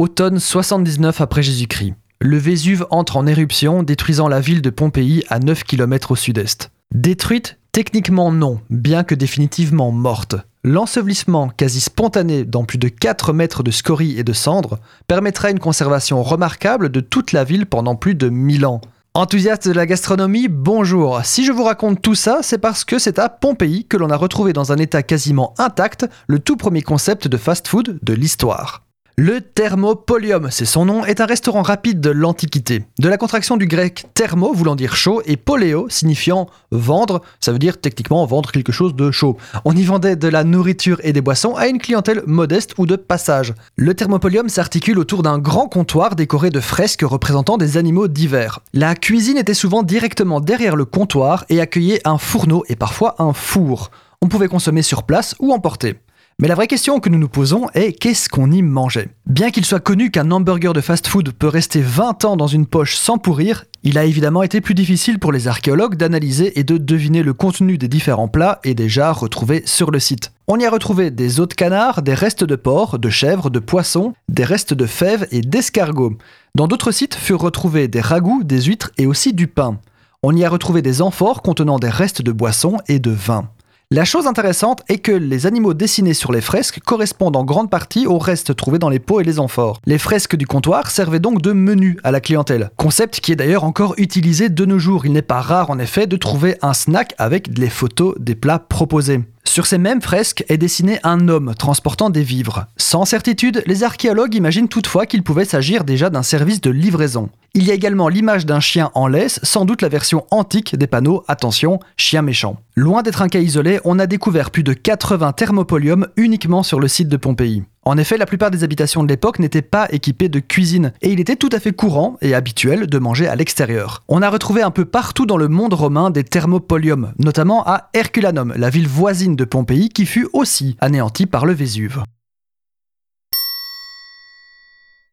Automne 79 après Jésus-Christ. Le Vésuve entre en éruption, détruisant la ville de Pompéi à 9 km au sud-est. Détruite Techniquement non, bien que définitivement morte. L'ensevelissement quasi spontané dans plus de 4 mètres de scories et de cendres permettra une conservation remarquable de toute la ville pendant plus de 1000 ans. Enthousiaste de la gastronomie, bonjour. Si je vous raconte tout ça, c'est parce que c'est à Pompéi que l'on a retrouvé dans un état quasiment intact le tout premier concept de fast-food de l'histoire. Le Thermopolium, c'est son nom, est un restaurant rapide de l'Antiquité. De la contraction du grec thermo voulant dire chaud et poléo signifiant vendre, ça veut dire techniquement vendre quelque chose de chaud. On y vendait de la nourriture et des boissons à une clientèle modeste ou de passage. Le Thermopolium s'articule autour d'un grand comptoir décoré de fresques représentant des animaux divers. La cuisine était souvent directement derrière le comptoir et accueillait un fourneau et parfois un four. On pouvait consommer sur place ou emporter. Mais la vraie question que nous nous posons est qu'est-ce qu'on y mangeait? Bien qu'il soit connu qu'un hamburger de fast-food peut rester 20 ans dans une poche sans pourrir, il a évidemment été plus difficile pour les archéologues d'analyser et de deviner le contenu des différents plats et déjà retrouvés sur le site. On y a retrouvé des os de canard, des restes de porc, de chèvre, de poisson, des restes de fèves et d'escargots. Dans d'autres sites furent retrouvés des ragoûts, des huîtres et aussi du pain. On y a retrouvé des amphores contenant des restes de boissons et de vin. La chose intéressante est que les animaux dessinés sur les fresques correspondent en grande partie aux restes trouvés dans les pots et les amphores. Les fresques du comptoir servaient donc de menu à la clientèle, concept qui est d'ailleurs encore utilisé de nos jours. Il n'est pas rare en effet de trouver un snack avec les photos des plats proposés. Sur ces mêmes fresques est dessiné un homme transportant des vivres. Sans certitude, les archéologues imaginent toutefois qu'il pouvait s'agir déjà d'un service de livraison. Il y a également l'image d'un chien en laisse, sans doute la version antique des panneaux Attention, chien méchant. Loin d'être un cas isolé, on a découvert plus de 80 thermopoliums uniquement sur le site de Pompéi. En effet, la plupart des habitations de l'époque n'étaient pas équipées de cuisine, et il était tout à fait courant et habituel de manger à l'extérieur. On a retrouvé un peu partout dans le monde romain des thermopoliums, notamment à Herculanum, la ville voisine de Pompéi qui fut aussi anéantie par le Vésuve.